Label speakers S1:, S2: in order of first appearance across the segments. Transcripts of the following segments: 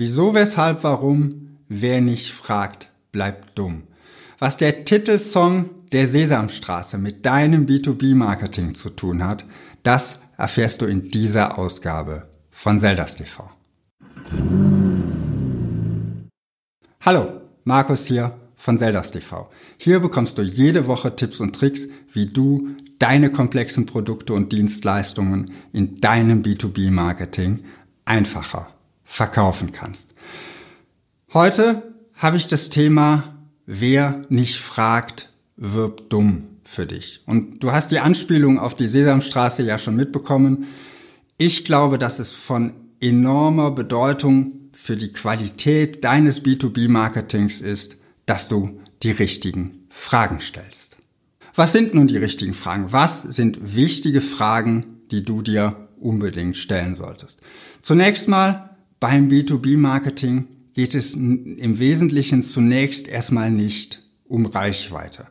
S1: Wieso, weshalb, warum? Wer nicht fragt, bleibt dumm. Was der Titelsong der Sesamstraße mit deinem B2B-Marketing zu tun hat, das erfährst du in dieser Ausgabe von Zeldas TV. Hallo, Markus hier von Zeldas TV. Hier bekommst du jede Woche Tipps und Tricks, wie du deine komplexen Produkte und Dienstleistungen in deinem B2B-Marketing einfacher verkaufen kannst. Heute habe ich das Thema, wer nicht fragt, wirbt dumm für dich. Und du hast die Anspielung auf die Sesamstraße ja schon mitbekommen. Ich glaube, dass es von enormer Bedeutung für die Qualität deines B2B-Marketings ist, dass du die richtigen Fragen stellst. Was sind nun die richtigen Fragen? Was sind wichtige Fragen, die du dir unbedingt stellen solltest? Zunächst mal beim B2B-Marketing geht es im Wesentlichen zunächst erstmal nicht um Reichweite.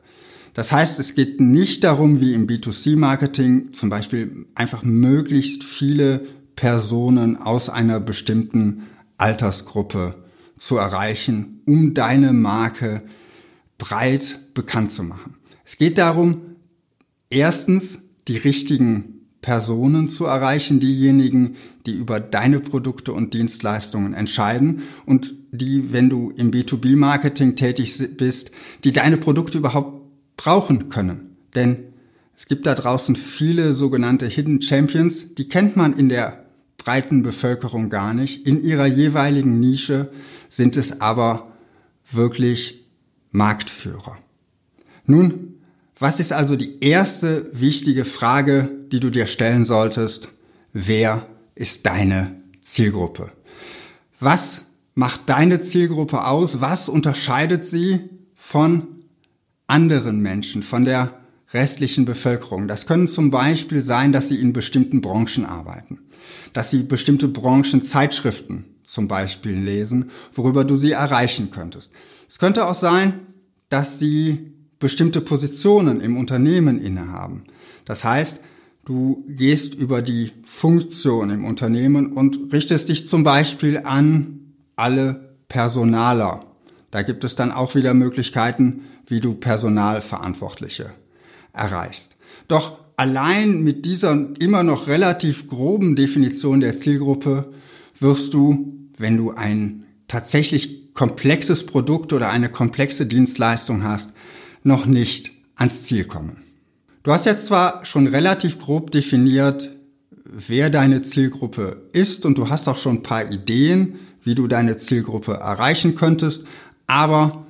S1: Das heißt, es geht nicht darum, wie im B2C-Marketing zum Beispiel einfach möglichst viele Personen aus einer bestimmten Altersgruppe zu erreichen, um deine Marke breit bekannt zu machen. Es geht darum, erstens die richtigen Personen zu erreichen, diejenigen, die über deine Produkte und Dienstleistungen entscheiden und die, wenn du im B2B-Marketing tätig bist, die deine Produkte überhaupt brauchen können. Denn es gibt da draußen viele sogenannte Hidden Champions, die kennt man in der breiten Bevölkerung gar nicht. In ihrer jeweiligen Nische sind es aber wirklich Marktführer. Nun, was ist also die erste wichtige Frage, die du dir stellen solltest? Wer ist deine Zielgruppe? Was macht deine Zielgruppe aus? Was unterscheidet sie von anderen Menschen, von der restlichen Bevölkerung? Das können zum Beispiel sein, dass sie in bestimmten Branchen arbeiten, dass sie bestimmte Branchenzeitschriften zum Beispiel lesen, worüber du sie erreichen könntest. Es könnte auch sein, dass sie bestimmte Positionen im Unternehmen innehaben. Das heißt, du gehst über die Funktion im Unternehmen und richtest dich zum Beispiel an alle Personaler. Da gibt es dann auch wieder Möglichkeiten, wie du Personalverantwortliche erreichst. Doch allein mit dieser immer noch relativ groben Definition der Zielgruppe wirst du, wenn du ein tatsächlich komplexes Produkt oder eine komplexe Dienstleistung hast, noch nicht ans Ziel kommen. Du hast jetzt zwar schon relativ grob definiert, wer deine Zielgruppe ist und du hast auch schon ein paar Ideen, wie du deine Zielgruppe erreichen könntest, aber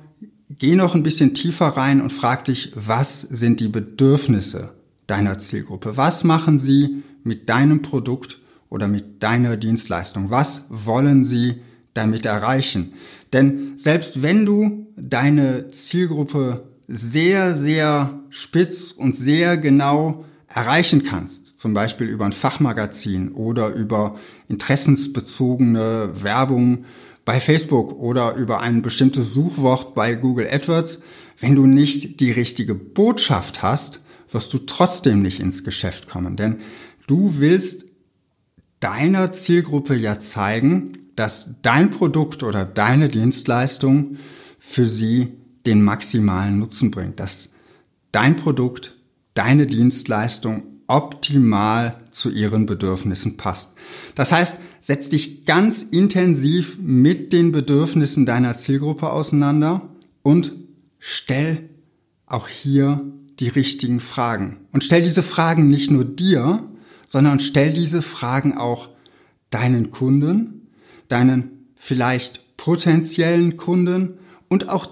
S1: geh noch ein bisschen tiefer rein und frag dich, was sind die Bedürfnisse deiner Zielgruppe? Was machen sie mit deinem Produkt oder mit deiner Dienstleistung? Was wollen sie damit erreichen? Denn selbst wenn du deine Zielgruppe sehr, sehr spitz und sehr genau erreichen kannst. Zum Beispiel über ein Fachmagazin oder über interessensbezogene Werbung bei Facebook oder über ein bestimmtes Suchwort bei Google AdWords. Wenn du nicht die richtige Botschaft hast, wirst du trotzdem nicht ins Geschäft kommen. Denn du willst deiner Zielgruppe ja zeigen, dass dein Produkt oder deine Dienstleistung für sie den maximalen Nutzen bringt, dass dein Produkt, deine Dienstleistung optimal zu ihren Bedürfnissen passt. Das heißt, setz dich ganz intensiv mit den Bedürfnissen deiner Zielgruppe auseinander und stell auch hier die richtigen Fragen. Und stell diese Fragen nicht nur dir, sondern stell diese Fragen auch deinen Kunden, deinen vielleicht potenziellen Kunden und auch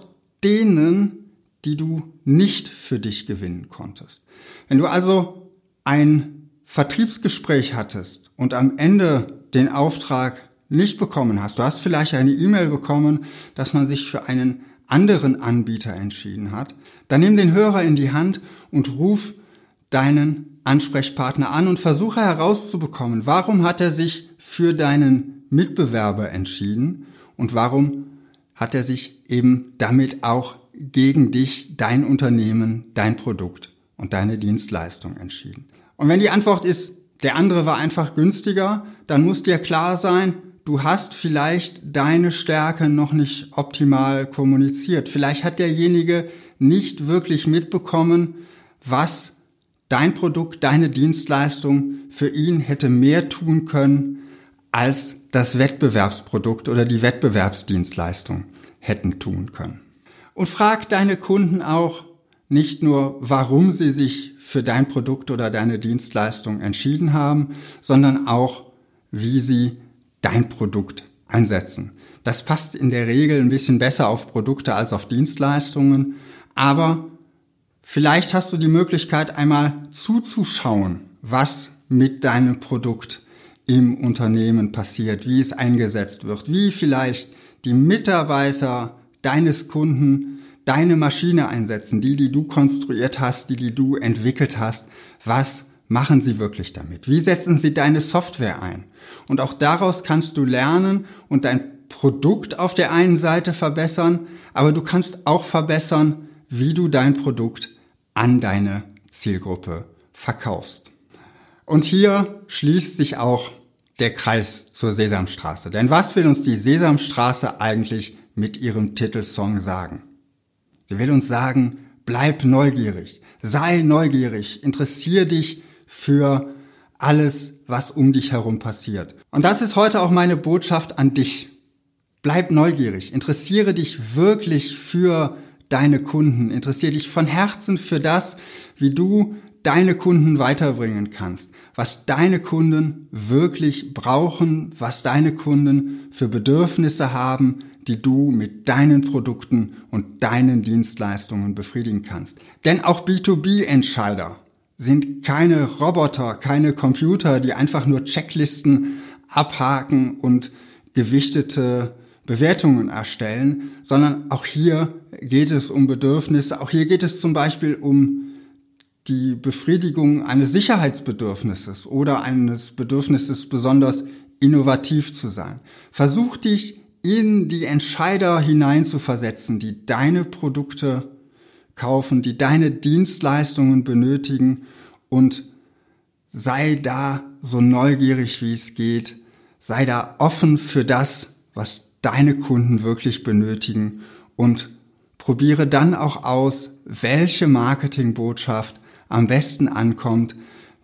S1: denen, die du nicht für dich gewinnen konntest. Wenn du also ein Vertriebsgespräch hattest und am Ende den Auftrag nicht bekommen hast, du hast vielleicht eine E-Mail bekommen, dass man sich für einen anderen Anbieter entschieden hat, dann nimm den Hörer in die Hand und ruf deinen Ansprechpartner an und versuche herauszubekommen, warum hat er sich für deinen Mitbewerber entschieden und warum hat er sich eben damit auch gegen dich, dein Unternehmen, dein Produkt und deine Dienstleistung entschieden. Und wenn die Antwort ist, der andere war einfach günstiger, dann muss dir klar sein, du hast vielleicht deine Stärke noch nicht optimal kommuniziert. Vielleicht hat derjenige nicht wirklich mitbekommen, was dein Produkt, deine Dienstleistung für ihn hätte mehr tun können, als das Wettbewerbsprodukt oder die Wettbewerbsdienstleistung hätten tun können. Und frag deine Kunden auch nicht nur, warum sie sich für dein Produkt oder deine Dienstleistung entschieden haben, sondern auch, wie sie dein Produkt einsetzen. Das passt in der Regel ein bisschen besser auf Produkte als auf Dienstleistungen, aber vielleicht hast du die Möglichkeit einmal zuzuschauen, was mit deinem Produkt im Unternehmen passiert, wie es eingesetzt wird, wie vielleicht die Mitarbeiter deines Kunden deine Maschine einsetzen, die, die du konstruiert hast, die, die du entwickelt hast. Was machen sie wirklich damit? Wie setzen sie deine Software ein? Und auch daraus kannst du lernen und dein Produkt auf der einen Seite verbessern, aber du kannst auch verbessern, wie du dein Produkt an deine Zielgruppe verkaufst. Und hier schließt sich auch der Kreis zur Sesamstraße. Denn was will uns die Sesamstraße eigentlich mit ihrem Titelsong sagen? Sie will uns sagen, bleib neugierig, sei neugierig, interessier dich für alles, was um dich herum passiert. Und das ist heute auch meine Botschaft an dich. Bleib neugierig, interessiere dich wirklich für deine Kunden, interessiere dich von Herzen für das, wie du deine Kunden weiterbringen kannst, was deine Kunden wirklich brauchen, was deine Kunden für Bedürfnisse haben, die du mit deinen Produkten und deinen Dienstleistungen befriedigen kannst. Denn auch B2B-Entscheider sind keine Roboter, keine Computer, die einfach nur Checklisten abhaken und gewichtete Bewertungen erstellen, sondern auch hier geht es um Bedürfnisse. Auch hier geht es zum Beispiel um die Befriedigung eines Sicherheitsbedürfnisses oder eines Bedürfnisses besonders innovativ zu sein. Versuch dich in die Entscheider hineinzuversetzen, die deine Produkte kaufen, die deine Dienstleistungen benötigen und sei da so neugierig wie es geht, sei da offen für das, was deine Kunden wirklich benötigen und probiere dann auch aus, welche Marketingbotschaft am besten ankommt,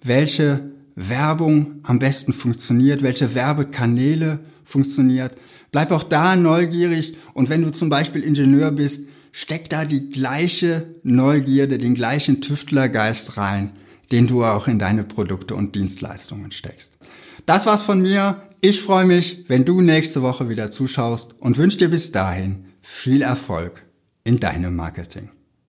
S1: welche Werbung am besten funktioniert, welche Werbekanäle funktioniert. Bleib auch da neugierig und wenn du zum Beispiel Ingenieur bist, steck da die gleiche Neugierde, den gleichen Tüftlergeist rein, den du auch in deine Produkte und Dienstleistungen steckst. Das war's von mir. Ich freue mich, wenn du nächste Woche wieder zuschaust und wünsche dir bis dahin viel Erfolg in deinem Marketing.